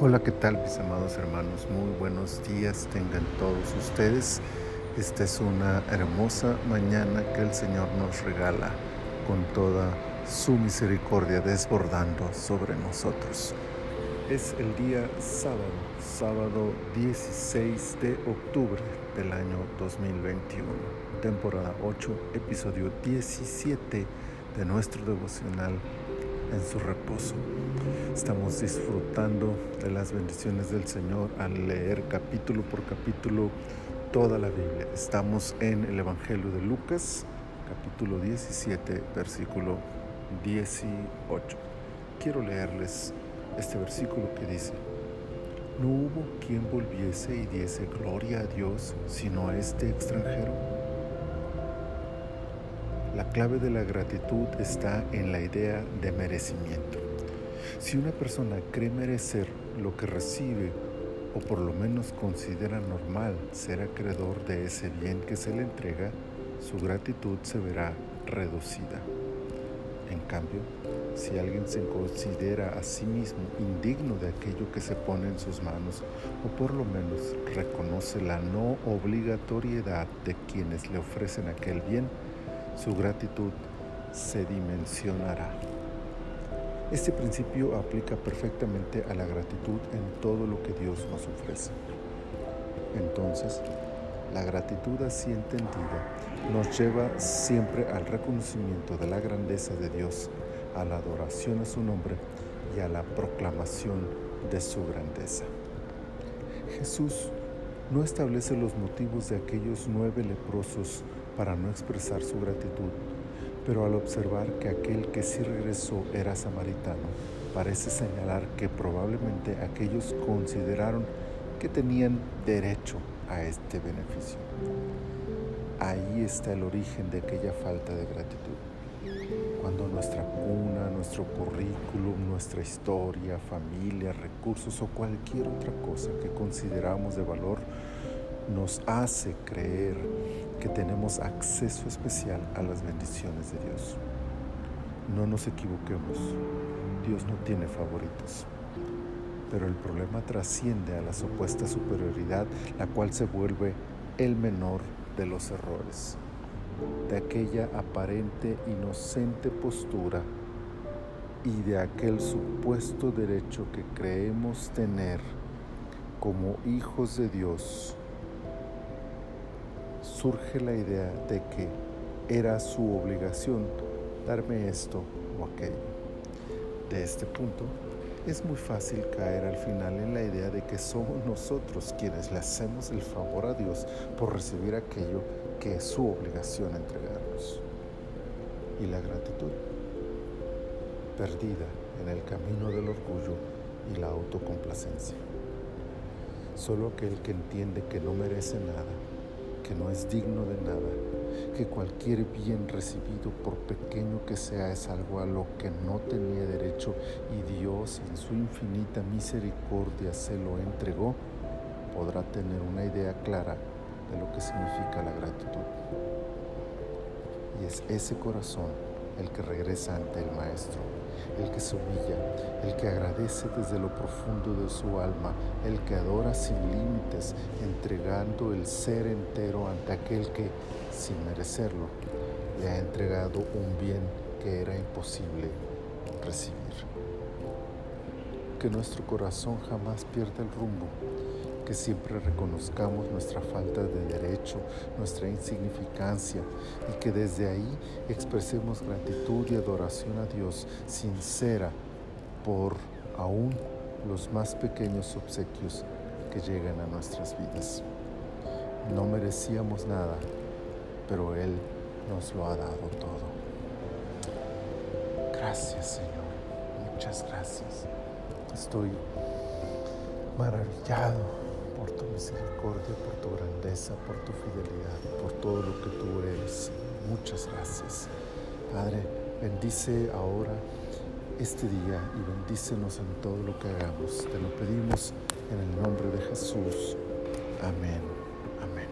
Hola, ¿qué tal mis amados hermanos? Muy buenos días tengan todos ustedes. Esta es una hermosa mañana que el Señor nos regala con toda su misericordia desbordando sobre nosotros. Es el día sábado, sábado 16 de octubre del año 2021, temporada 8, episodio 17 de nuestro devocional en su reposo. Estamos disfrutando de las bendiciones del Señor al leer capítulo por capítulo toda la Biblia. Estamos en el Evangelio de Lucas, capítulo 17, versículo 18. Quiero leerles este versículo que dice, no hubo quien volviese y diese gloria a Dios sino a este extranjero. La clave de la gratitud está en la idea de merecimiento. Si una persona cree merecer lo que recibe o por lo menos considera normal ser acreedor de ese bien que se le entrega, su gratitud se verá reducida. En cambio, si alguien se considera a sí mismo indigno de aquello que se pone en sus manos, o por lo menos reconoce la no obligatoriedad de quienes le ofrecen aquel bien, su gratitud se dimensionará. Este principio aplica perfectamente a la gratitud en todo lo que Dios nos ofrece. Entonces, la gratitud así entendida nos lleva siempre al reconocimiento de la grandeza de Dios, a la adoración a su nombre y a la proclamación de su grandeza. Jesús no establece los motivos de aquellos nueve leprosos para no expresar su gratitud, pero al observar que aquel que sí regresó era samaritano, parece señalar que probablemente aquellos consideraron que tenían derecho a este beneficio. Ahí está el origen de aquella falta de gratitud. Cuando nuestra cuna, nuestro currículum, nuestra historia, familia, recursos o cualquier otra cosa que consideramos de valor nos hace creer que tenemos acceso especial a las bendiciones de Dios. No nos equivoquemos, Dios no tiene favoritos. Pero el problema trasciende a la supuesta superioridad, la cual se vuelve el menor de los errores, de aquella aparente inocente postura y de aquel supuesto derecho que creemos tener como hijos de Dios surge la idea de que era su obligación darme esto o aquello. De este punto, es muy fácil caer al final en la idea de que somos nosotros quienes le hacemos el favor a Dios por recibir aquello que es su obligación entregarnos. Y la gratitud, perdida en el camino del orgullo y la autocomplacencia. Solo aquel que entiende que no merece nada que no es digno de nada, que cualquier bien recibido, por pequeño que sea, es algo a lo que no tenía derecho y Dios en su infinita misericordia se lo entregó, podrá tener una idea clara de lo que significa la gratitud. Y es ese corazón el que regresa ante el Maestro el que se humilla, el que agradece desde lo profundo de su alma, el que adora sin límites, entregando el ser entero ante aquel que, sin merecerlo, le ha entregado un bien que era imposible recibir. Que nuestro corazón jamás pierda el rumbo que siempre reconozcamos nuestra falta de derecho, nuestra insignificancia y que desde ahí expresemos gratitud y adoración a Dios sincera por aún los más pequeños obsequios que llegan a nuestras vidas. No merecíamos nada, pero Él nos lo ha dado todo. Gracias Señor, muchas gracias. Estoy maravillado por tu misericordia, por tu grandeza, por tu fidelidad, por todo lo que tú eres. Muchas gracias. Padre, bendice ahora este día y bendícenos en todo lo que hagamos. Te lo pedimos en el nombre de Jesús. Amén. Amén.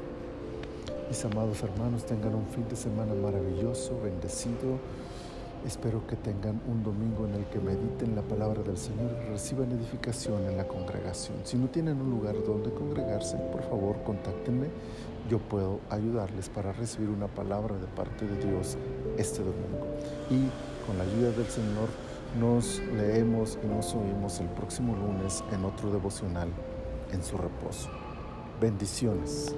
Mis amados hermanos, tengan un fin de semana maravilloso, bendecido Espero que tengan un domingo en el que mediten la palabra del Señor y reciban edificación en la congregación. Si no tienen un lugar donde congregarse, por favor contáctenme. Yo puedo ayudarles para recibir una palabra de parte de Dios este domingo. Y con la ayuda del Señor nos leemos y nos oímos el próximo lunes en otro devocional en su reposo. Bendiciones.